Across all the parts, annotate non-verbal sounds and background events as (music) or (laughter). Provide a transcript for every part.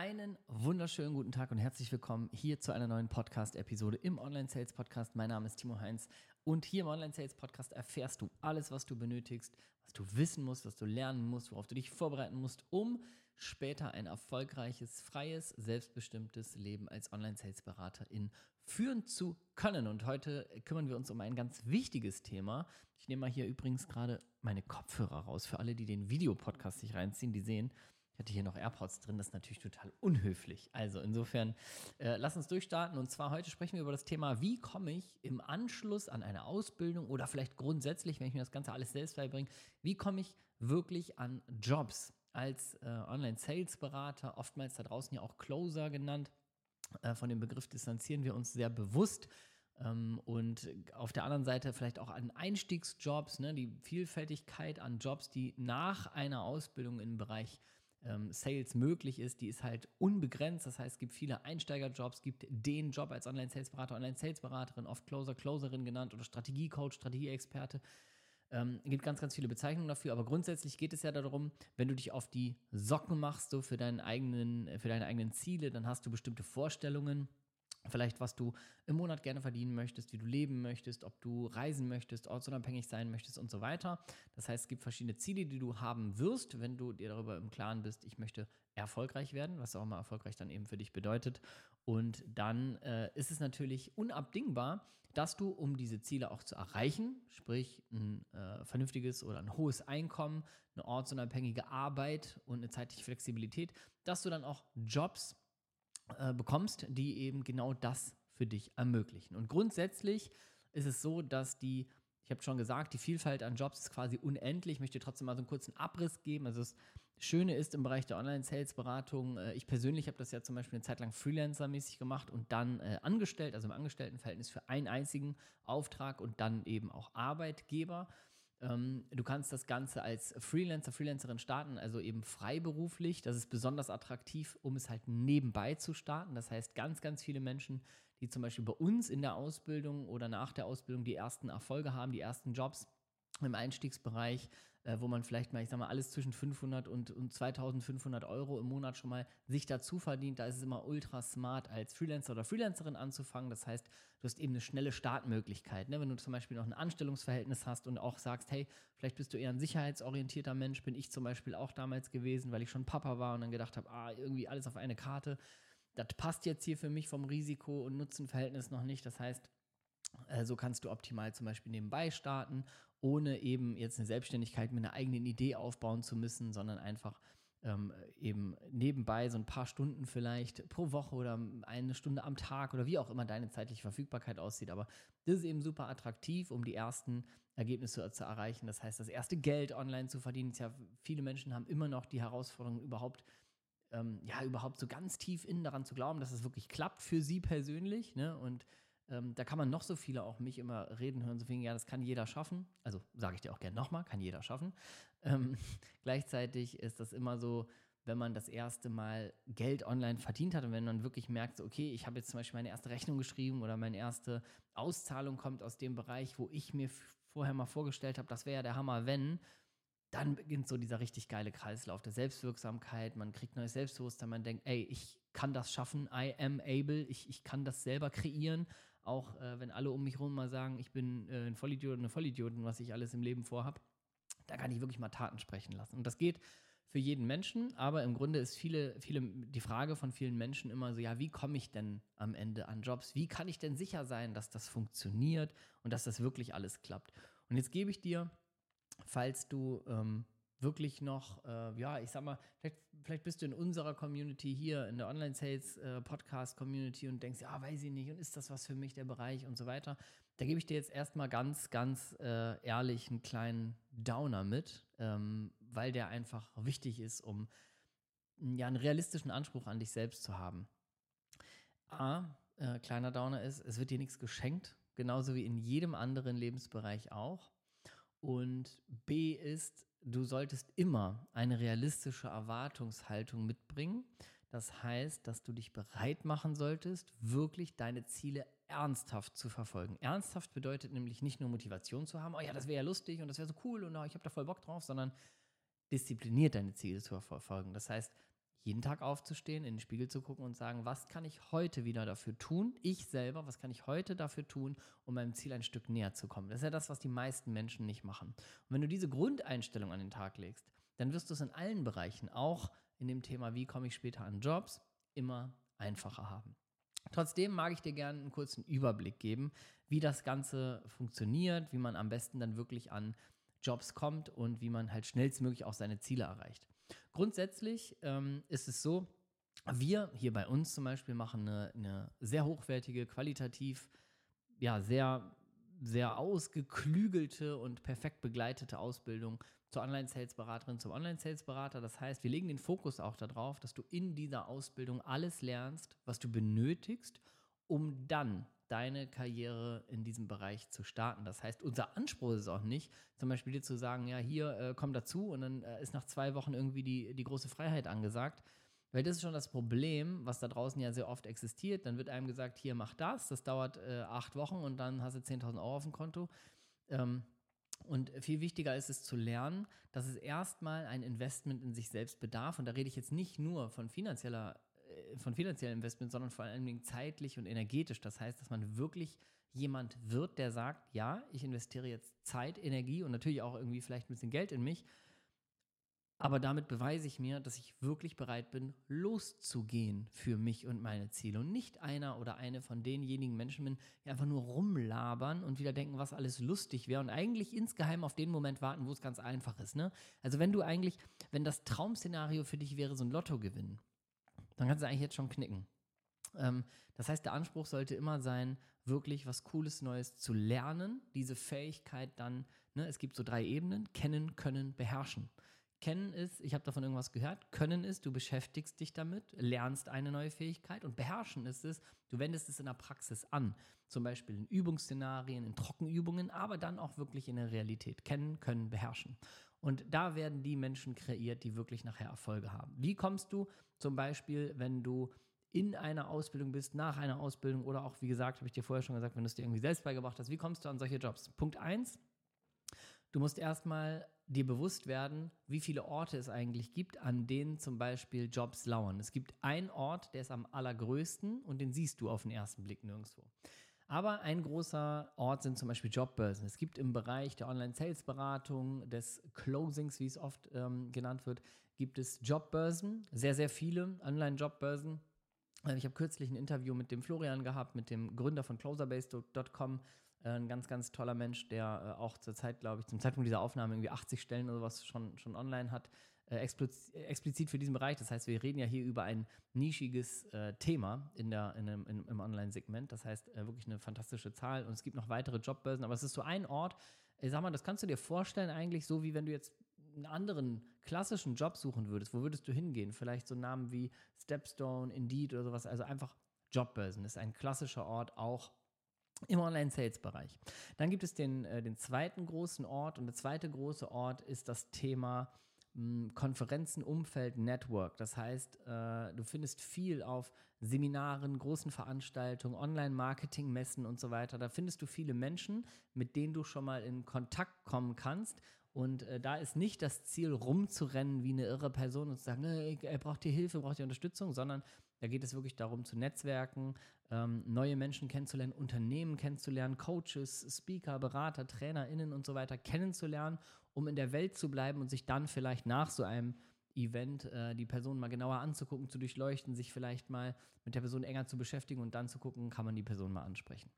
Einen wunderschönen guten Tag und herzlich willkommen hier zu einer neuen Podcast-Episode im Online Sales Podcast. Mein Name ist Timo Heinz und hier im Online Sales Podcast erfährst du alles, was du benötigst, was du wissen musst, was du lernen musst, worauf du dich vorbereiten musst, um später ein erfolgreiches, freies, selbstbestimmtes Leben als Online Sales Beraterin führen zu können. Und heute kümmern wir uns um ein ganz wichtiges Thema. Ich nehme mal hier übrigens gerade meine Kopfhörer raus für alle, die den Videopodcast sich reinziehen, die sehen, hatte hier noch AirPods drin, das ist natürlich total unhöflich. Also insofern, äh, lass uns durchstarten. Und zwar heute sprechen wir über das Thema, wie komme ich im Anschluss an eine Ausbildung oder vielleicht grundsätzlich, wenn ich mir das Ganze alles selbst beibringe, wie komme ich wirklich an Jobs als äh, Online-Sales-Berater, oftmals da draußen ja auch Closer genannt. Äh, von dem Begriff distanzieren wir uns sehr bewusst ähm, und auf der anderen Seite vielleicht auch an Einstiegsjobs, ne, die Vielfältigkeit an Jobs, die nach einer Ausbildung im Bereich ähm, Sales möglich ist, die ist halt unbegrenzt. Das heißt, es gibt viele Einsteigerjobs, es gibt den Job als Online-Sales-Berater, Online-Sales-Beraterin, oft Closer, Closerin genannt oder Strategiecoach, Strategieexperte. Ähm, gibt ganz, ganz viele Bezeichnungen dafür, aber grundsätzlich geht es ja darum, wenn du dich auf die Socken machst, so für, deinen eigenen, für deine eigenen Ziele, dann hast du bestimmte Vorstellungen Vielleicht, was du im Monat gerne verdienen möchtest, wie du leben möchtest, ob du reisen möchtest, ortsunabhängig sein möchtest und so weiter. Das heißt, es gibt verschiedene Ziele, die du haben wirst, wenn du dir darüber im Klaren bist, ich möchte erfolgreich werden, was auch immer erfolgreich dann eben für dich bedeutet. Und dann äh, ist es natürlich unabdingbar, dass du, um diese Ziele auch zu erreichen, sprich ein äh, vernünftiges oder ein hohes Einkommen, eine ortsunabhängige Arbeit und eine zeitliche Flexibilität, dass du dann auch Jobs äh, bekommst, die eben genau das für dich ermöglichen. Und grundsätzlich ist es so, dass die, ich habe schon gesagt, die Vielfalt an Jobs ist quasi unendlich. Ich möchte trotzdem mal so einen kurzen Abriss geben. Also das Schöne ist im Bereich der Online-Sales-Beratung, äh, ich persönlich habe das ja zum Beispiel eine Zeit lang Freelancer-mäßig gemacht und dann äh, angestellt, also im Angestelltenverhältnis für einen einzigen Auftrag und dann eben auch Arbeitgeber. Ähm, du kannst das Ganze als Freelancer, Freelancerin starten, also eben freiberuflich. Das ist besonders attraktiv, um es halt nebenbei zu starten. Das heißt, ganz, ganz viele Menschen, die zum Beispiel bei uns in der Ausbildung oder nach der Ausbildung die ersten Erfolge haben, die ersten Jobs im Einstiegsbereich, äh, wo man vielleicht mal, ich sag mal, alles zwischen 500 und, und 2500 Euro im Monat schon mal sich dazu verdient. Da ist es immer ultra smart, als Freelancer oder Freelancerin anzufangen. Das heißt, du hast eben eine schnelle Startmöglichkeit. Ne? Wenn du zum Beispiel noch ein Anstellungsverhältnis hast und auch sagst, hey, vielleicht bist du eher ein sicherheitsorientierter Mensch, bin ich zum Beispiel auch damals gewesen, weil ich schon Papa war und dann gedacht habe, ah, irgendwie alles auf eine Karte. Das passt jetzt hier für mich vom Risiko- und Nutzenverhältnis noch nicht. Das heißt, äh, so kannst du optimal zum Beispiel nebenbei starten ohne eben jetzt eine Selbstständigkeit mit einer eigenen Idee aufbauen zu müssen, sondern einfach ähm, eben nebenbei so ein paar Stunden vielleicht pro Woche oder eine Stunde am Tag oder wie auch immer deine zeitliche Verfügbarkeit aussieht. Aber das ist eben super attraktiv, um die ersten Ergebnisse zu erreichen. Das heißt, das erste Geld online zu verdienen. Ja, viele Menschen haben immer noch die Herausforderung, überhaupt ähm, ja, überhaupt so ganz tief innen daran zu glauben, dass es wirklich klappt für sie persönlich. Ne? Und ähm, da kann man noch so viele auch mich immer reden hören, so viel, ja, das kann jeder schaffen. Also sage ich dir auch gerne nochmal, kann jeder schaffen. Ähm, (laughs) gleichzeitig ist das immer so, wenn man das erste Mal Geld online verdient hat und wenn man wirklich merkt, so, okay, ich habe jetzt zum Beispiel meine erste Rechnung geschrieben oder meine erste Auszahlung kommt aus dem Bereich, wo ich mir vorher mal vorgestellt habe, das wäre ja der Hammer, wenn, dann beginnt so dieser richtig geile Kreislauf der Selbstwirksamkeit, man kriegt neues Selbstbewusstsein, man denkt, ey, ich kann das schaffen, I am able, ich, ich kann das selber kreieren auch äh, wenn alle um mich herum mal sagen, ich bin äh, ein Vollidiot und eine Vollidiotin, was ich alles im Leben vorhab, da kann ich wirklich mal Taten sprechen lassen. Und das geht für jeden Menschen, aber im Grunde ist viele, viele, die Frage von vielen Menschen immer so, ja, wie komme ich denn am Ende an Jobs? Wie kann ich denn sicher sein, dass das funktioniert und dass das wirklich alles klappt? Und jetzt gebe ich dir, falls du ähm, wirklich noch, äh, ja, ich sag mal, vielleicht, vielleicht bist du in unserer Community hier, in der Online-Sales-Podcast-Community äh, und denkst, ja, weiß ich nicht, und ist das was für mich, der Bereich und so weiter. Da gebe ich dir jetzt erstmal ganz, ganz äh, ehrlich einen kleinen Downer mit, ähm, weil der einfach wichtig ist, um ja, einen realistischen Anspruch an dich selbst zu haben. A, äh, kleiner Downer ist, es wird dir nichts geschenkt, genauso wie in jedem anderen Lebensbereich auch. Und B ist, du solltest immer eine realistische Erwartungshaltung mitbringen. Das heißt, dass du dich bereit machen solltest, wirklich deine Ziele ernsthaft zu verfolgen. Ernsthaft bedeutet nämlich nicht nur Motivation zu haben, oh ja, das wäre ja lustig und das wäre so cool und oh, ich habe da voll Bock drauf, sondern diszipliniert deine Ziele zu verfolgen. Das heißt, jeden Tag aufzustehen, in den Spiegel zu gucken und sagen, was kann ich heute wieder dafür tun? Ich selber, was kann ich heute dafür tun, um meinem Ziel ein Stück näher zu kommen? Das ist ja das, was die meisten Menschen nicht machen. Und wenn du diese Grundeinstellung an den Tag legst, dann wirst du es in allen Bereichen, auch in dem Thema, wie komme ich später an Jobs, immer einfacher haben. Trotzdem mag ich dir gerne einen kurzen Überblick geben, wie das Ganze funktioniert, wie man am besten dann wirklich an Jobs kommt und wie man halt schnellstmöglich auch seine Ziele erreicht. Grundsätzlich ähm, ist es so, wir hier bei uns zum Beispiel machen eine, eine sehr hochwertige, qualitativ, ja, sehr, sehr ausgeklügelte und perfekt begleitete Ausbildung zur Online-Sales-Beraterin, zum Online-Sales-Berater. Das heißt, wir legen den Fokus auch darauf, dass du in dieser Ausbildung alles lernst, was du benötigst, um dann deine Karriere in diesem Bereich zu starten. Das heißt, unser Anspruch ist auch nicht, zum Beispiel dir zu sagen, ja, hier äh, komm dazu und dann äh, ist nach zwei Wochen irgendwie die, die große Freiheit angesagt. Weil das ist schon das Problem, was da draußen ja sehr oft existiert. Dann wird einem gesagt, hier mach das, das dauert äh, acht Wochen und dann hast du 10.000 Euro auf dem Konto. Ähm, und viel wichtiger ist es zu lernen, dass es erstmal ein Investment in sich selbst bedarf. Und da rede ich jetzt nicht nur von finanzieller von finanziellen Investment, sondern vor allen Dingen zeitlich und energetisch. Das heißt, dass man wirklich jemand wird, der sagt, ja, ich investiere jetzt Zeit, Energie und natürlich auch irgendwie vielleicht ein bisschen Geld in mich, aber damit beweise ich mir, dass ich wirklich bereit bin, loszugehen für mich und meine Ziele und nicht einer oder eine von denjenigen Menschen bin, die einfach nur rumlabern und wieder denken, was alles lustig wäre und eigentlich insgeheim auf den Moment warten, wo es ganz einfach ist. Ne? Also wenn du eigentlich, wenn das Traumszenario für dich wäre, so ein Lotto gewinnen, dann kannst du eigentlich jetzt schon knicken. Ähm, das heißt, der Anspruch sollte immer sein, wirklich was Cooles Neues zu lernen, diese Fähigkeit dann, ne, es gibt so drei Ebenen, kennen, können, beherrschen. Kennen ist, ich habe davon irgendwas gehört. Können ist, du beschäftigst dich damit, lernst eine neue Fähigkeit. Und beherrschen ist es, du wendest es in der Praxis an. Zum Beispiel in Übungsszenarien, in Trockenübungen, aber dann auch wirklich in der Realität. Kennen, können, beherrschen. Und da werden die Menschen kreiert, die wirklich nachher Erfolge haben. Wie kommst du zum Beispiel, wenn du in einer Ausbildung bist, nach einer Ausbildung oder auch, wie gesagt, habe ich dir vorher schon gesagt, wenn du es dir irgendwie selbst beigebracht hast, wie kommst du an solche Jobs? Punkt eins, du musst erstmal dir bewusst werden, wie viele Orte es eigentlich gibt, an denen zum Beispiel Jobs lauern. Es gibt einen Ort, der ist am allergrößten und den siehst du auf den ersten Blick nirgendwo. Aber ein großer Ort sind zum Beispiel Jobbörsen. Es gibt im Bereich der Online-Sales-Beratung, des Closings, wie es oft ähm, genannt wird, gibt es Jobbörsen, sehr, sehr viele Online-Jobbörsen. Äh, ich habe kürzlich ein Interview mit dem Florian gehabt, mit dem Gründer von closerbase.com. Äh, ein ganz, ganz toller Mensch, der äh, auch zur Zeit, glaube ich, zum Zeitpunkt dieser Aufnahme irgendwie 80 Stellen oder sowas schon, schon online hat, explizit für diesen Bereich. Das heißt, wir reden ja hier über ein nischiges äh, Thema in der, in einem, in, im Online-Segment. Das heißt, äh, wirklich eine fantastische Zahl. Und es gibt noch weitere Jobbörsen, aber es ist so ein Ort, ich sag mal, das kannst du dir vorstellen, eigentlich so, wie wenn du jetzt einen anderen klassischen Job suchen würdest. Wo würdest du hingehen? Vielleicht so Namen wie Stepstone, Indeed oder sowas. Also einfach Jobbörsen. Ist ein klassischer Ort, auch im Online-Sales-Bereich. Dann gibt es den, äh, den zweiten großen Ort und der zweite große Ort ist das Thema hm, Konferenzen, Umfeld, Network. Das heißt, äh, du findest viel auf Seminaren, großen Veranstaltungen, Online-Marketing, Messen und so weiter. Da findest du viele Menschen, mit denen du schon mal in Kontakt kommen kannst und äh, da ist nicht das Ziel, rumzurennen wie eine irre Person und zu sagen, er braucht die Hilfe, braucht die Unterstützung, sondern da geht es wirklich darum, zu netzwerken, ähm, neue Menschen kennenzulernen, Unternehmen kennenzulernen, Coaches, Speaker, Berater, TrainerInnen und so weiter kennenzulernen, um in der Welt zu bleiben und sich dann vielleicht nach so einem Event äh, die Person mal genauer anzugucken, zu durchleuchten, sich vielleicht mal mit der Person enger zu beschäftigen und dann zu gucken, kann man die Person mal ansprechen.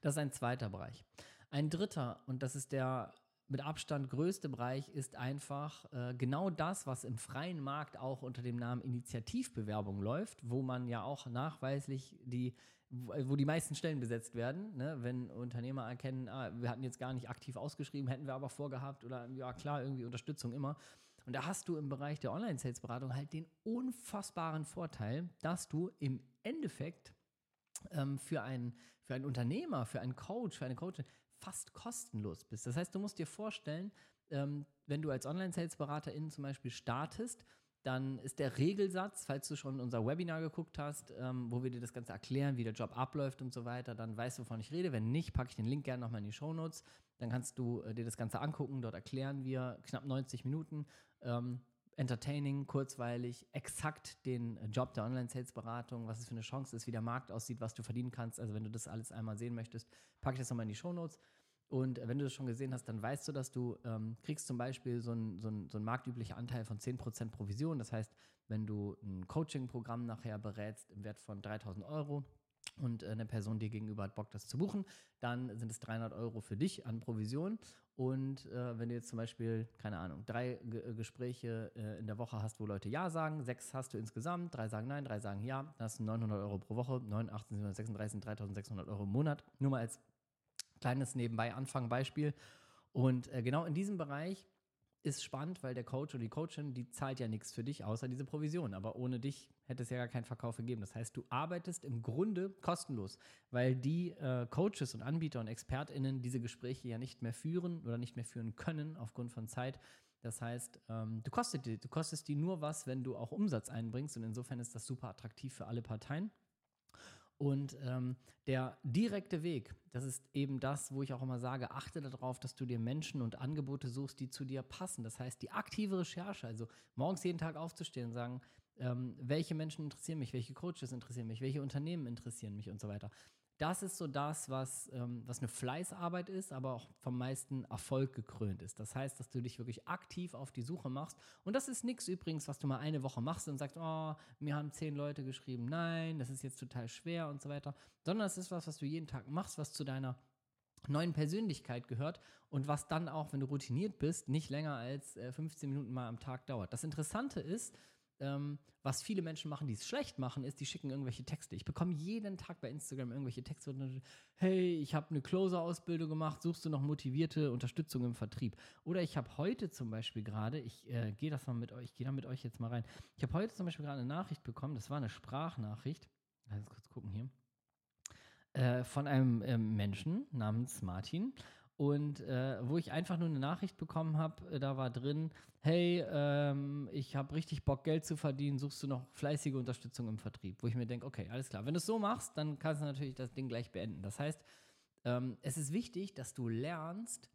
Das ist ein zweiter Bereich. Ein dritter, und das ist der mit Abstand größte Bereich ist einfach äh, genau das, was im freien Markt auch unter dem Namen Initiativbewerbung läuft, wo man ja auch nachweislich die, wo die meisten Stellen besetzt werden. Ne? Wenn Unternehmer erkennen, ah, wir hatten jetzt gar nicht aktiv ausgeschrieben, hätten wir aber vorgehabt oder ja klar, irgendwie Unterstützung immer. Und da hast du im Bereich der Online-Sales-Beratung halt den unfassbaren Vorteil, dass du im Endeffekt ähm, für, einen, für einen Unternehmer, für einen Coach, für eine Coachin fast kostenlos bist. Das heißt, du musst dir vorstellen, ähm, wenn du als Online-Sales-Beraterin zum Beispiel startest, dann ist der Regelsatz, falls du schon unser Webinar geguckt hast, ähm, wo wir dir das Ganze erklären, wie der Job abläuft und so weiter, dann weißt du, wovon ich rede. Wenn nicht, packe ich den Link gerne nochmal in die Show Notes. Dann kannst du äh, dir das Ganze angucken. Dort erklären wir knapp 90 Minuten. Ähm, entertaining, kurzweilig, exakt den Job der Online-Sales-Beratung, was es für eine Chance ist, wie der Markt aussieht, was du verdienen kannst. Also wenn du das alles einmal sehen möchtest, packe ich das nochmal in die Shownotes. Und wenn du das schon gesehen hast, dann weißt du, dass du ähm, kriegst zum Beispiel so einen so so ein marktüblicher Anteil von 10% Provision. Das heißt, wenn du ein Coaching-Programm nachher berätst im Wert von 3000 Euro, und eine Person dir gegenüber hat Bock, das zu buchen, dann sind es 300 Euro für dich an Provision. Und äh, wenn du jetzt zum Beispiel, keine Ahnung, drei G äh, Gespräche äh, in der Woche hast, wo Leute Ja sagen, sechs hast du insgesamt, drei sagen Nein, drei sagen Ja, dann hast du 900 Euro pro Woche, 9, 18, 736, 3600 Euro im Monat. Nur mal als kleines nebenbei Anfang Beispiel. Und äh, genau in diesem Bereich ist spannend, weil der Coach oder die Coachin, die zahlt ja nichts für dich, außer diese Provision. Aber ohne dich hätte es ja gar keinen Verkauf gegeben. Das heißt, du arbeitest im Grunde kostenlos, weil die äh, Coaches und Anbieter und ExpertInnen diese Gespräche ja nicht mehr führen oder nicht mehr führen können aufgrund von Zeit. Das heißt, ähm, du, kostet du kostest die nur was, wenn du auch Umsatz einbringst. Und insofern ist das super attraktiv für alle Parteien. Und ähm, der direkte Weg, das ist eben das, wo ich auch immer sage, achte darauf, dass du dir Menschen und Angebote suchst, die zu dir passen. Das heißt, die aktive Recherche, also morgens jeden Tag aufzustehen und sagen, ähm, welche Menschen interessieren mich, welche Coaches interessieren mich, welche Unternehmen interessieren mich und so weiter. Das ist so das, was, ähm, was eine Fleißarbeit ist, aber auch vom meisten Erfolg gekrönt ist. Das heißt, dass du dich wirklich aktiv auf die Suche machst. Und das ist nichts übrigens, was du mal eine Woche machst und sagst, oh, mir haben zehn Leute geschrieben, nein, das ist jetzt total schwer und so weiter. Sondern es ist was, was du jeden Tag machst, was zu deiner neuen Persönlichkeit gehört und was dann auch, wenn du routiniert bist, nicht länger als äh, 15 Minuten mal am Tag dauert. Das Interessante ist, ähm, was viele Menschen machen, die es schlecht machen, ist, die schicken irgendwelche Texte. Ich bekomme jeden Tag bei Instagram irgendwelche Texte. Hey, ich habe eine Closer-Ausbildung gemacht, suchst du noch motivierte Unterstützung im Vertrieb? Oder ich habe heute zum Beispiel gerade, ich äh, gehe das mal mit euch, gehe da mit euch jetzt mal rein. Ich habe heute zum Beispiel gerade eine Nachricht bekommen, das war eine Sprachnachricht. Lass uns kurz gucken hier. Äh, von einem äh, Menschen namens Martin. Und äh, wo ich einfach nur eine Nachricht bekommen habe, äh, da war drin, hey, ähm, ich habe richtig Bock, Geld zu verdienen, suchst du noch fleißige Unterstützung im Vertrieb? Wo ich mir denke, okay, alles klar. Wenn du es so machst, dann kannst du natürlich das Ding gleich beenden. Das heißt, ähm, es ist wichtig, dass du lernst,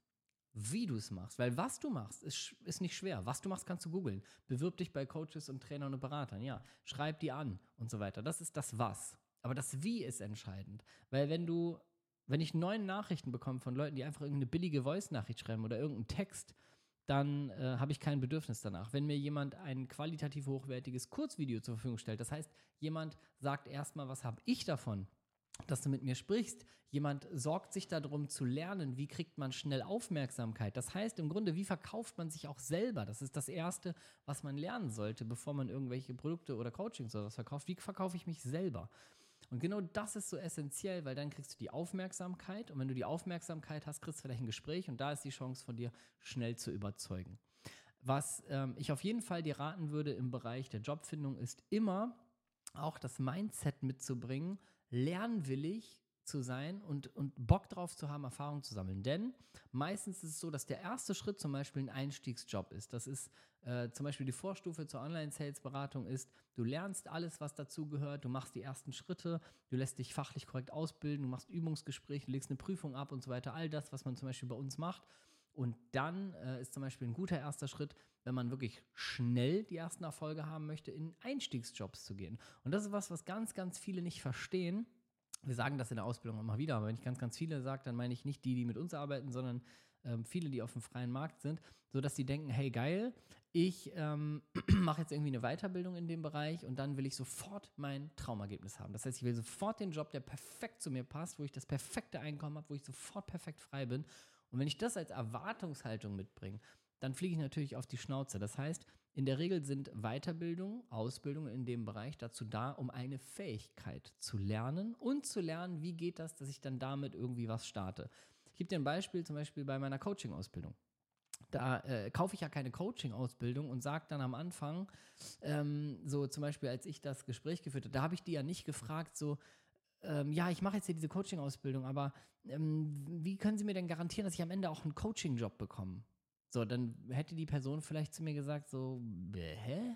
wie du es machst. Weil was du machst, ist, ist nicht schwer. Was du machst, kannst du googeln. Bewirb dich bei Coaches und Trainern und Beratern. Ja, schreib die an und so weiter. Das ist das Was. Aber das Wie ist entscheidend. Weil wenn du wenn ich neun Nachrichten bekomme von Leuten, die einfach irgendeine billige Voice-Nachricht schreiben oder irgendeinen Text, dann äh, habe ich kein Bedürfnis danach. Wenn mir jemand ein qualitativ hochwertiges Kurzvideo zur Verfügung stellt, das heißt, jemand sagt erstmal, was habe ich davon, dass du mit mir sprichst. Jemand sorgt sich darum zu lernen, wie kriegt man schnell Aufmerksamkeit. Das heißt im Grunde, wie verkauft man sich auch selber? Das ist das Erste, was man lernen sollte, bevor man irgendwelche Produkte oder Coachings oder was verkauft. Wie verkaufe ich mich selber? Und genau das ist so essentiell, weil dann kriegst du die Aufmerksamkeit und wenn du die Aufmerksamkeit hast, kriegst du vielleicht ein Gespräch und da ist die Chance von dir schnell zu überzeugen. Was ähm, ich auf jeden Fall dir raten würde im Bereich der Jobfindung ist immer auch das Mindset mitzubringen, lernwillig zu sein und, und Bock drauf zu haben, Erfahrung zu sammeln. Denn meistens ist es so, dass der erste Schritt zum Beispiel ein Einstiegsjob ist. Das ist äh, zum Beispiel die Vorstufe zur Online-Sales-Beratung ist, du lernst alles, was dazugehört, du machst die ersten Schritte, du lässt dich fachlich korrekt ausbilden, du machst Übungsgespräche, du legst eine Prüfung ab und so weiter. All das, was man zum Beispiel bei uns macht. Und dann äh, ist zum Beispiel ein guter erster Schritt, wenn man wirklich schnell die ersten Erfolge haben möchte, in Einstiegsjobs zu gehen. Und das ist was, was ganz, ganz viele nicht verstehen wir sagen das in der Ausbildung immer wieder, aber wenn ich ganz, ganz viele sage, dann meine ich nicht die, die mit uns arbeiten, sondern ähm, viele, die auf dem freien Markt sind, sodass die denken, hey geil, ich ähm, (clears throat) mache jetzt irgendwie eine Weiterbildung in dem Bereich und dann will ich sofort mein Traumergebnis haben. Das heißt, ich will sofort den Job, der perfekt zu mir passt, wo ich das perfekte Einkommen habe, wo ich sofort perfekt frei bin. Und wenn ich das als Erwartungshaltung mitbringe, dann fliege ich natürlich auf die Schnauze. Das heißt, in der Regel sind Weiterbildung, Ausbildung in dem Bereich dazu da, um eine Fähigkeit zu lernen und zu lernen, wie geht das, dass ich dann damit irgendwie was starte. Ich gebe dir ein Beispiel, zum Beispiel bei meiner Coaching-Ausbildung. Da äh, kaufe ich ja keine Coaching-Ausbildung und sage dann am Anfang, ähm, so zum Beispiel, als ich das Gespräch geführt habe, da habe ich die ja nicht gefragt, so, ähm, ja, ich mache jetzt hier diese Coaching-Ausbildung, aber ähm, wie können Sie mir denn garantieren, dass ich am Ende auch einen Coaching-Job bekomme? So, dann hätte die Person vielleicht zu mir gesagt, so, hä?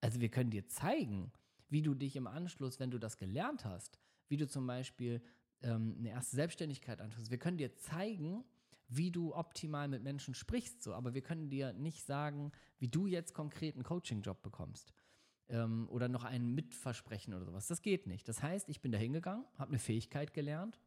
Also wir können dir zeigen, wie du dich im Anschluss, wenn du das gelernt hast, wie du zum Beispiel ähm, eine erste Selbstständigkeit anschließt. Wir können dir zeigen, wie du optimal mit Menschen sprichst, so, aber wir können dir nicht sagen, wie du jetzt konkret einen Coaching-Job bekommst ähm, oder noch ein Mitversprechen oder sowas. Das geht nicht. Das heißt, ich bin da hingegangen, habe eine Fähigkeit gelernt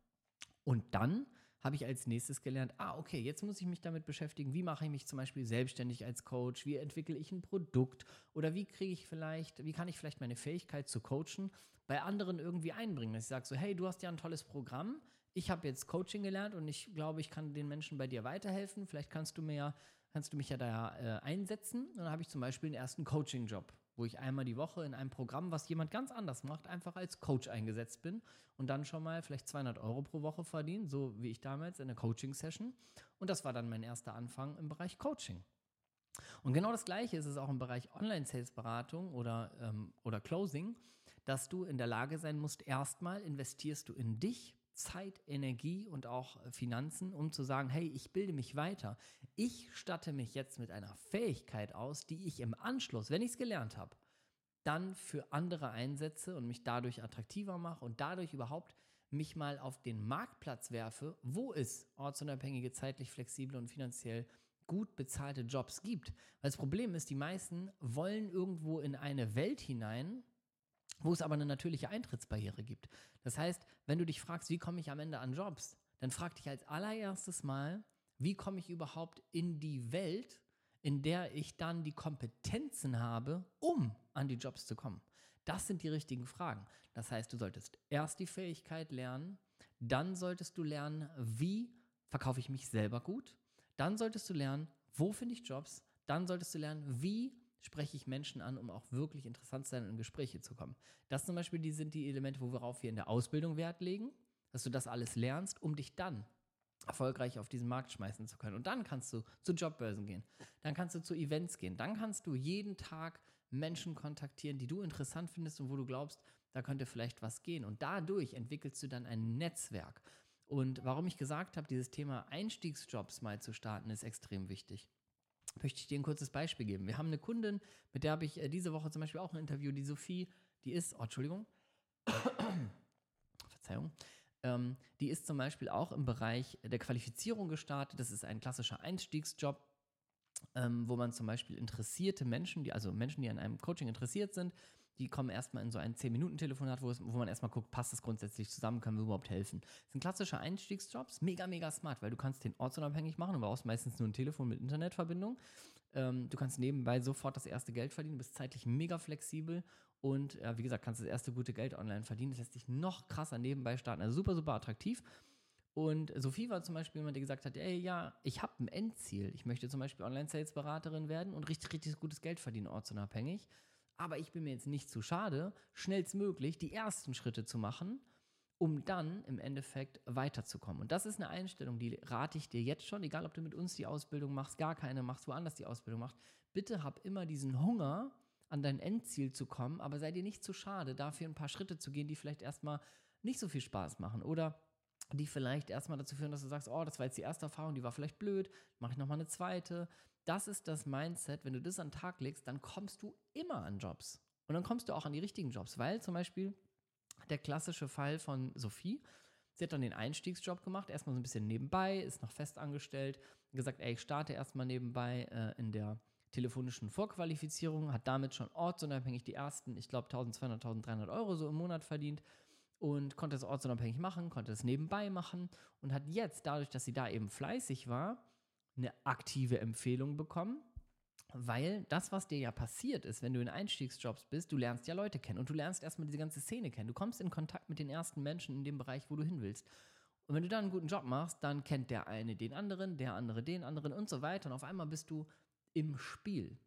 und dann habe ich als nächstes gelernt, ah, okay, jetzt muss ich mich damit beschäftigen, wie mache ich mich zum Beispiel selbstständig als Coach, wie entwickle ich ein Produkt oder wie kriege ich vielleicht, wie kann ich vielleicht meine Fähigkeit zu coachen bei anderen irgendwie einbringen. Dass ich sage so, hey, du hast ja ein tolles Programm, ich habe jetzt Coaching gelernt und ich glaube, ich kann den Menschen bei dir weiterhelfen. Vielleicht kannst du mir ja, kannst du mich ja da äh, einsetzen. Und dann habe ich zum Beispiel einen ersten Coaching-Job, wo ich einmal die Woche in einem Programm, was jemand ganz anders macht, einfach als Coach eingesetzt bin und dann schon mal vielleicht 200 Euro pro Woche verdiene, so wie ich damals in der Coaching-Session. Und das war dann mein erster Anfang im Bereich Coaching. Und genau das Gleiche ist es auch im Bereich Online-Sales-Beratung oder, ähm, oder Closing, dass du in der Lage sein musst, erstmal investierst du in dich, Zeit, Energie und auch äh, Finanzen, um zu sagen, hey, ich bilde mich weiter. Ich statte mich jetzt mit einer Fähigkeit aus, die ich im Anschluss, wenn ich es gelernt habe, dann für andere einsetze und mich dadurch attraktiver mache und dadurch überhaupt mich mal auf den Marktplatz werfe, wo es ortsunabhängige, zeitlich flexible und finanziell gut bezahlte Jobs gibt. Weil das Problem ist, die meisten wollen irgendwo in eine Welt hinein, wo es aber eine natürliche Eintrittsbarriere gibt. Das heißt, wenn du dich fragst, wie komme ich am Ende an Jobs, dann frag dich als allererstes mal, wie komme ich überhaupt in die Welt, in der ich dann die Kompetenzen habe, um an die Jobs zu kommen. Das sind die richtigen Fragen. Das heißt, du solltest erst die Fähigkeit lernen, dann solltest du lernen, wie verkaufe ich mich selber gut, dann solltest du lernen, wo finde ich Jobs, dann solltest du lernen, wie spreche ich Menschen an, um auch wirklich interessant zu sein und in Gespräche zu kommen. Das zum Beispiel die sind die Elemente, worauf wir in der Ausbildung Wert legen, dass du das alles lernst, um dich dann erfolgreich auf diesen Markt schmeißen zu können. Und dann kannst du zu Jobbörsen gehen, dann kannst du zu Events gehen, dann kannst du jeden Tag Menschen kontaktieren, die du interessant findest und wo du glaubst, da könnte vielleicht was gehen. Und dadurch entwickelst du dann ein Netzwerk. Und warum ich gesagt habe, dieses Thema Einstiegsjobs mal zu starten, ist extrem wichtig möchte ich dir ein kurzes Beispiel geben. Wir haben eine Kundin, mit der habe ich äh, diese Woche zum Beispiel auch ein Interview, die Sophie, die ist, oh, Entschuldigung, (coughs) Verzeihung, ähm, die ist zum Beispiel auch im Bereich der Qualifizierung gestartet. Das ist ein klassischer Einstiegsjob, ähm, wo man zum Beispiel interessierte Menschen, die, also Menschen, die an einem Coaching interessiert sind, die kommen erstmal in so ein 10-Minuten-Telefonat, wo, wo man erstmal guckt, passt das grundsätzlich zusammen, können wir überhaupt helfen. Das sind klassische Einstiegsjobs, mega, mega smart, weil du kannst den ortsunabhängig machen, du brauchst meistens nur ein Telefon mit Internetverbindung. Ähm, du kannst nebenbei sofort das erste Geld verdienen, bist zeitlich mega flexibel und äh, wie gesagt, kannst das erste gute Geld online verdienen. Das lässt sich noch krasser nebenbei starten. Also super, super attraktiv. Und Sophie war zum Beispiel jemand, der gesagt hat, ey, ja, ich habe ein Endziel. Ich möchte zum Beispiel Online-Sales-Beraterin werden und richtig, richtig gutes Geld verdienen, ortsunabhängig. Aber ich bin mir jetzt nicht zu schade, schnellstmöglich die ersten Schritte zu machen, um dann im Endeffekt weiterzukommen. Und das ist eine Einstellung, die rate ich dir jetzt schon, egal ob du mit uns die Ausbildung machst, gar keine machst, woanders die Ausbildung machst. Bitte hab immer diesen Hunger, an dein Endziel zu kommen, aber sei dir nicht zu schade, dafür ein paar Schritte zu gehen, die vielleicht erstmal nicht so viel Spaß machen oder die vielleicht erstmal dazu führen, dass du sagst, oh, das war jetzt die erste Erfahrung, die war vielleicht blöd, mache ich nochmal eine zweite das ist das Mindset, wenn du das an den Tag legst, dann kommst du immer an Jobs. Und dann kommst du auch an die richtigen Jobs, weil zum Beispiel der klassische Fall von Sophie, sie hat dann den Einstiegsjob gemacht, erstmal so ein bisschen nebenbei, ist noch fest angestellt, gesagt, ey, ich starte erstmal nebenbei äh, in der telefonischen Vorqualifizierung, hat damit schon ortsunabhängig die ersten, ich glaube, 1200, 1300 Euro so im Monat verdient und konnte es ortsunabhängig machen, konnte es nebenbei machen und hat jetzt, dadurch, dass sie da eben fleißig war, eine aktive Empfehlung bekommen, weil das, was dir ja passiert ist, wenn du in Einstiegsjobs bist, du lernst ja Leute kennen und du lernst erstmal diese ganze Szene kennen. Du kommst in Kontakt mit den ersten Menschen in dem Bereich, wo du hin willst. Und wenn du dann einen guten Job machst, dann kennt der eine den anderen, der andere den anderen und so weiter. Und auf einmal bist du im Spiel.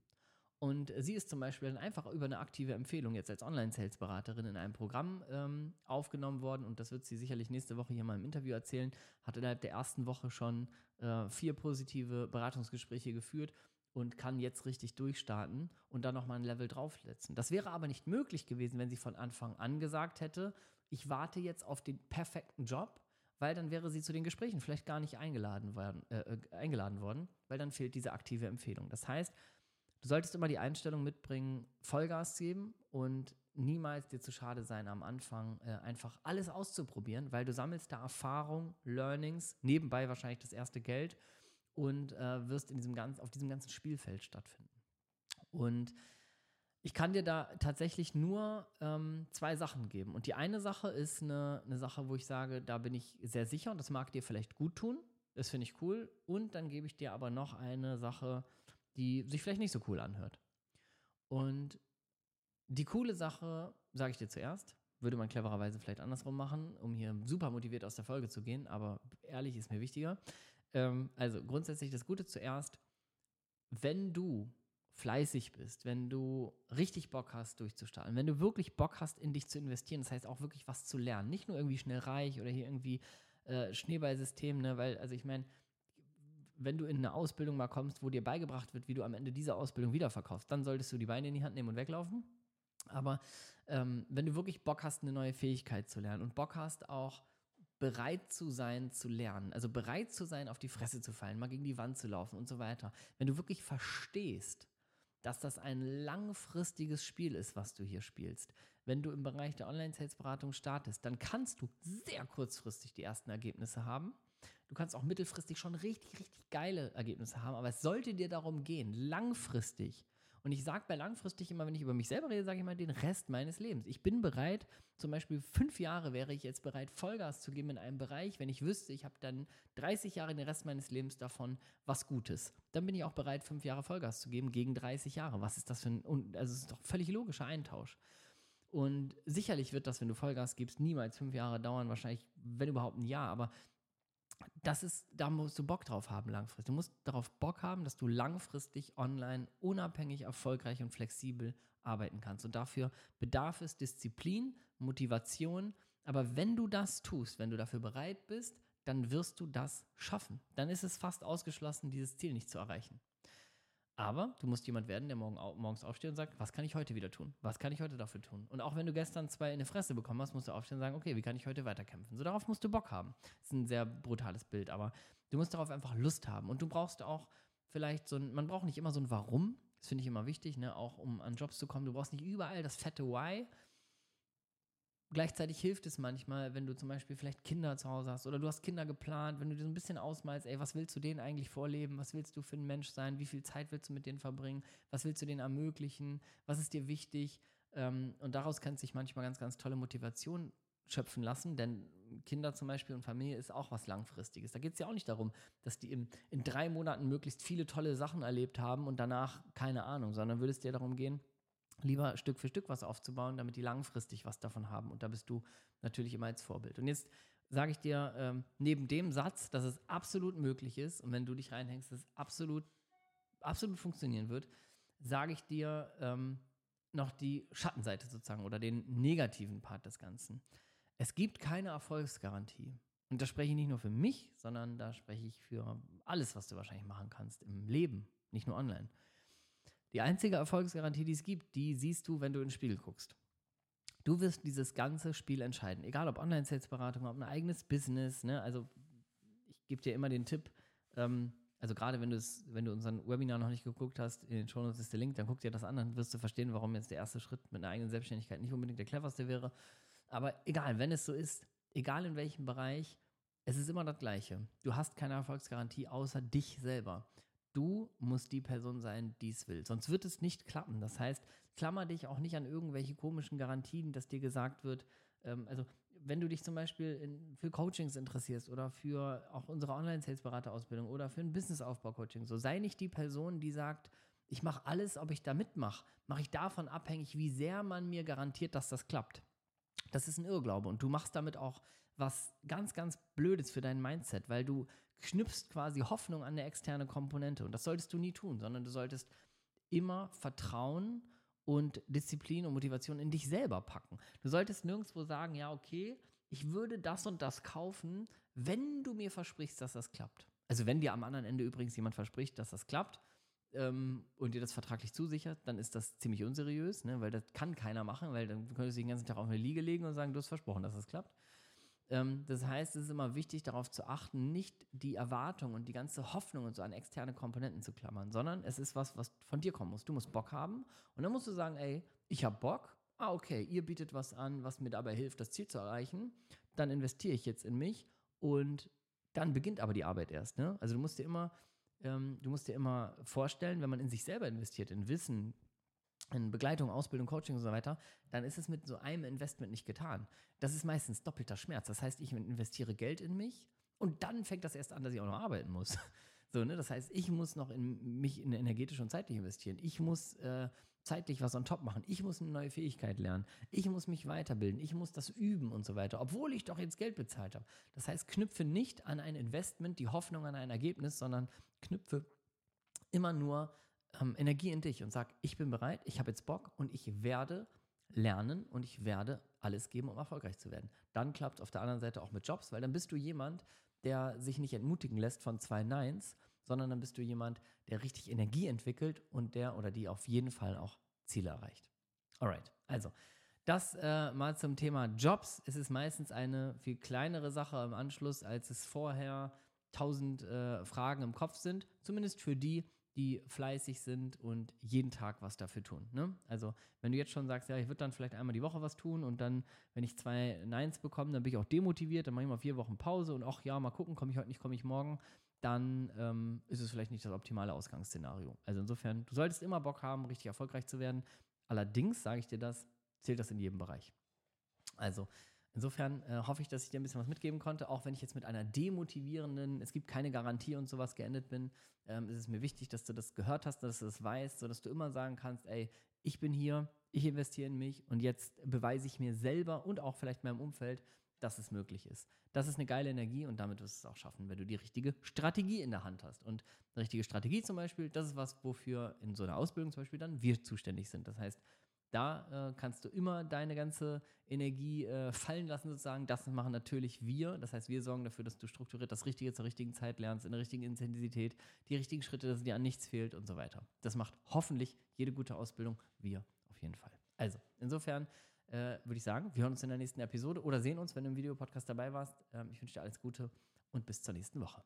Und sie ist zum Beispiel dann einfach über eine aktive Empfehlung jetzt als Online-Sales-Beraterin in einem Programm ähm, aufgenommen worden. Und das wird sie sicherlich nächste Woche hier mal im Interview erzählen. Hat innerhalb der ersten Woche schon äh, vier positive Beratungsgespräche geführt und kann jetzt richtig durchstarten und dann nochmal ein Level draufsetzen. Das wäre aber nicht möglich gewesen, wenn sie von Anfang an gesagt hätte, ich warte jetzt auf den perfekten Job, weil dann wäre sie zu den Gesprächen vielleicht gar nicht eingeladen worden, äh, äh eingeladen worden, weil dann fehlt diese aktive Empfehlung. Das heißt, Du solltest immer die Einstellung mitbringen, Vollgas geben und niemals dir zu schade sein, am Anfang äh, einfach alles auszuprobieren, weil du sammelst da Erfahrung, Learnings, nebenbei wahrscheinlich das erste Geld und äh, wirst in diesem ganz, auf diesem ganzen Spielfeld stattfinden. Und ich kann dir da tatsächlich nur ähm, zwei Sachen geben. Und die eine Sache ist eine, eine Sache, wo ich sage, da bin ich sehr sicher und das mag dir vielleicht gut tun. Das finde ich cool. Und dann gebe ich dir aber noch eine Sache, die sich vielleicht nicht so cool anhört. Und die coole Sache, sage ich dir zuerst, würde man clevererweise vielleicht andersrum machen, um hier super motiviert aus der Folge zu gehen, aber ehrlich ist mir wichtiger. Ähm, also grundsätzlich das Gute zuerst, wenn du fleißig bist, wenn du richtig Bock hast, durchzustarten, wenn du wirklich Bock hast, in dich zu investieren, das heißt auch wirklich was zu lernen, nicht nur irgendwie schnell reich oder hier irgendwie äh, Schneeballsystem, ne, weil, also ich meine, wenn du in eine Ausbildung mal kommst, wo dir beigebracht wird, wie du am Ende diese Ausbildung wiederverkaufst, dann solltest du die Beine in die Hand nehmen und weglaufen. Aber ähm, wenn du wirklich Bock hast, eine neue Fähigkeit zu lernen und Bock hast, auch bereit zu sein, zu lernen, also bereit zu sein, auf die Fresse zu fallen, mal gegen die Wand zu laufen und so weiter, wenn du wirklich verstehst, dass das ein langfristiges Spiel ist, was du hier spielst. Wenn du im Bereich der Online-Sales-Beratung startest, dann kannst du sehr kurzfristig die ersten Ergebnisse haben. Du kannst auch mittelfristig schon richtig, richtig geile Ergebnisse haben, aber es sollte dir darum gehen, langfristig und ich sage bei langfristig immer, wenn ich über mich selber rede, sage ich mal den Rest meines Lebens. Ich bin bereit, zum Beispiel fünf Jahre wäre ich jetzt bereit, Vollgas zu geben in einem Bereich, wenn ich wüsste, ich habe dann 30 Jahre den Rest meines Lebens davon was Gutes. Dann bin ich auch bereit, fünf Jahre Vollgas zu geben gegen 30 Jahre. Was ist das für ein, also es ist doch völlig logischer Eintausch. Und sicherlich wird das, wenn du Vollgas gibst, niemals fünf Jahre dauern, wahrscheinlich, wenn überhaupt ein Jahr. Aber das ist, da musst du Bock drauf haben langfristig. Du musst darauf Bock haben, dass du langfristig online unabhängig, erfolgreich und flexibel arbeiten kannst. Und dafür bedarf es Disziplin, Motivation. Aber wenn du das tust, wenn du dafür bereit bist, dann wirst du das schaffen. Dann ist es fast ausgeschlossen, dieses Ziel nicht zu erreichen. Aber du musst jemand werden, der morgen, morgens aufsteht und sagt, was kann ich heute wieder tun? Was kann ich heute dafür tun? Und auch wenn du gestern zwei in die Fresse bekommen hast, musst du aufstehen und sagen, okay, wie kann ich heute weiterkämpfen? So darauf musst du Bock haben. Das ist ein sehr brutales Bild, aber du musst darauf einfach Lust haben. Und du brauchst auch vielleicht so ein, man braucht nicht immer so ein Warum. Das finde ich immer wichtig, ne? auch um an Jobs zu kommen. Du brauchst nicht überall das fette Why, Gleichzeitig hilft es manchmal, wenn du zum Beispiel vielleicht Kinder zu Hause hast oder du hast Kinder geplant, wenn du dir so ein bisschen ausmalst, ey, was willst du denen eigentlich vorleben? Was willst du für ein Mensch sein? Wie viel Zeit willst du mit denen verbringen? Was willst du denen ermöglichen? Was ist dir wichtig? Ähm, und daraus kann sich manchmal ganz, ganz tolle Motivation schöpfen lassen, denn Kinder zum Beispiel und Familie ist auch was Langfristiges. Da geht es ja auch nicht darum, dass die in, in drei Monaten möglichst viele tolle Sachen erlebt haben und danach keine Ahnung, sondern würde es dir darum gehen, lieber Stück für Stück was aufzubauen, damit die langfristig was davon haben. Und da bist du natürlich immer als Vorbild. Und jetzt sage ich dir, ähm, neben dem Satz, dass es absolut möglich ist und wenn du dich reinhängst, dass es absolut, absolut funktionieren wird, sage ich dir ähm, noch die Schattenseite sozusagen oder den negativen Part des Ganzen. Es gibt keine Erfolgsgarantie. Und da spreche ich nicht nur für mich, sondern da spreche ich für alles, was du wahrscheinlich machen kannst im Leben, nicht nur online. Die einzige Erfolgsgarantie, die es gibt, die siehst du, wenn du ins Spiel guckst. Du wirst dieses ganze Spiel entscheiden. Egal ob Online-Sales-Beratung, ob ein eigenes Business. Ne? Also ich gebe dir immer den Tipp, ähm, also gerade wenn, wenn du unseren Webinar noch nicht geguckt hast, in den Shownotes ist der Link, dann guck dir das an, dann wirst du verstehen, warum jetzt der erste Schritt mit einer eigenen Selbstständigkeit nicht unbedingt der cleverste wäre. Aber egal, wenn es so ist, egal in welchem Bereich, es ist immer das Gleiche. Du hast keine Erfolgsgarantie außer dich selber. Du musst die Person sein, die es will. Sonst wird es nicht klappen. Das heißt, klammer dich auch nicht an irgendwelche komischen Garantien, dass dir gesagt wird, ähm, also wenn du dich zum Beispiel in, für Coachings interessierst oder für auch unsere Online-Sales-Berater-Ausbildung oder für ein Business-Aufbau-Coaching, so sei nicht die Person, die sagt, ich mache alles, ob ich da mitmache, mache ich davon abhängig, wie sehr man mir garantiert, dass das klappt. Das ist ein Irrglaube und du machst damit auch was ganz, ganz Blödes für dein Mindset, weil du knüpfst quasi Hoffnung an eine externe Komponente. Und das solltest du nie tun, sondern du solltest immer Vertrauen und Disziplin und Motivation in dich selber packen. Du solltest nirgendwo sagen, ja, okay, ich würde das und das kaufen, wenn du mir versprichst, dass das klappt. Also wenn dir am anderen Ende übrigens jemand verspricht, dass das klappt ähm, und dir das vertraglich zusichert, dann ist das ziemlich unseriös, ne? weil das kann keiner machen, weil dann könntest du den ganzen Tag auf eine Liege legen und sagen, du hast versprochen, dass das klappt. Ähm, das heißt, es ist immer wichtig, darauf zu achten, nicht die Erwartung und die ganze Hoffnung und so an externe Komponenten zu klammern, sondern es ist was, was von dir kommen muss. Du musst Bock haben und dann musst du sagen, ey, ich habe Bock, ah, okay, ihr bietet was an, was mir dabei hilft, das Ziel zu erreichen, dann investiere ich jetzt in mich und dann beginnt aber die Arbeit erst. Ne? Also du musst dir immer, ähm, du musst dir immer vorstellen, wenn man in sich selber investiert, in Wissen, in Begleitung, Ausbildung, Coaching und so weiter, dann ist es mit so einem Investment nicht getan. Das ist meistens doppelter Schmerz. Das heißt, ich investiere Geld in mich und dann fängt das erst an, dass ich auch noch arbeiten muss. (laughs) So, ne? Das heißt, ich muss noch in mich in energetisch und zeitlich investieren. Ich muss äh, zeitlich was on top machen. Ich muss eine neue Fähigkeit lernen. Ich muss mich weiterbilden. Ich muss das üben und so weiter, obwohl ich doch jetzt Geld bezahlt habe. Das heißt, knüpfe nicht an ein Investment die Hoffnung an ein Ergebnis, sondern knüpfe immer nur ähm, Energie in dich und sag, ich bin bereit, ich habe jetzt Bock und ich werde lernen und ich werde alles geben, um erfolgreich zu werden. Dann klappt es auf der anderen Seite auch mit Jobs, weil dann bist du jemand, der sich nicht entmutigen lässt von zwei Neins, sondern dann bist du jemand, der richtig Energie entwickelt und der oder die auf jeden Fall auch Ziele erreicht. Alright, also das äh, mal zum Thema Jobs. Es ist meistens eine viel kleinere Sache im Anschluss, als es vorher tausend äh, Fragen im Kopf sind. Zumindest für die, die fleißig sind und jeden Tag was dafür tun. Ne? Also, wenn du jetzt schon sagst, ja, ich würde dann vielleicht einmal die Woche was tun und dann, wenn ich zwei Neins bekomme, dann bin ich auch demotiviert, dann mache ich mal vier Wochen Pause und auch ja, mal gucken, komme ich heute nicht, komme ich morgen, dann ähm, ist es vielleicht nicht das optimale Ausgangsszenario. Also insofern, du solltest immer Bock haben, richtig erfolgreich zu werden. Allerdings, sage ich dir das, zählt das in jedem Bereich. Also, Insofern äh, hoffe ich, dass ich dir ein bisschen was mitgeben konnte, auch wenn ich jetzt mit einer demotivierenden, es gibt keine Garantie und sowas geendet bin, ähm, ist es mir wichtig, dass du das gehört hast, dass du das weißt, sodass du immer sagen kannst, ey, ich bin hier, ich investiere in mich und jetzt beweise ich mir selber und auch vielleicht meinem Umfeld, dass es möglich ist. Das ist eine geile Energie und damit wirst du es auch schaffen, wenn du die richtige Strategie in der Hand hast. Und eine richtige Strategie zum Beispiel, das ist was, wofür in so einer Ausbildung zum Beispiel dann wir zuständig sind. Das heißt, da äh, kannst du immer deine ganze Energie äh, fallen lassen, sozusagen. Das machen natürlich wir. Das heißt, wir sorgen dafür, dass du strukturiert das Richtige zur richtigen Zeit lernst, in der richtigen Intensität, die richtigen Schritte, dass dir an nichts fehlt und so weiter. Das macht hoffentlich jede gute Ausbildung. Wir auf jeden Fall. Also, insofern äh, würde ich sagen, wir hören uns in der nächsten Episode oder sehen uns, wenn du im Videopodcast dabei warst. Ähm, ich wünsche dir alles Gute und bis zur nächsten Woche.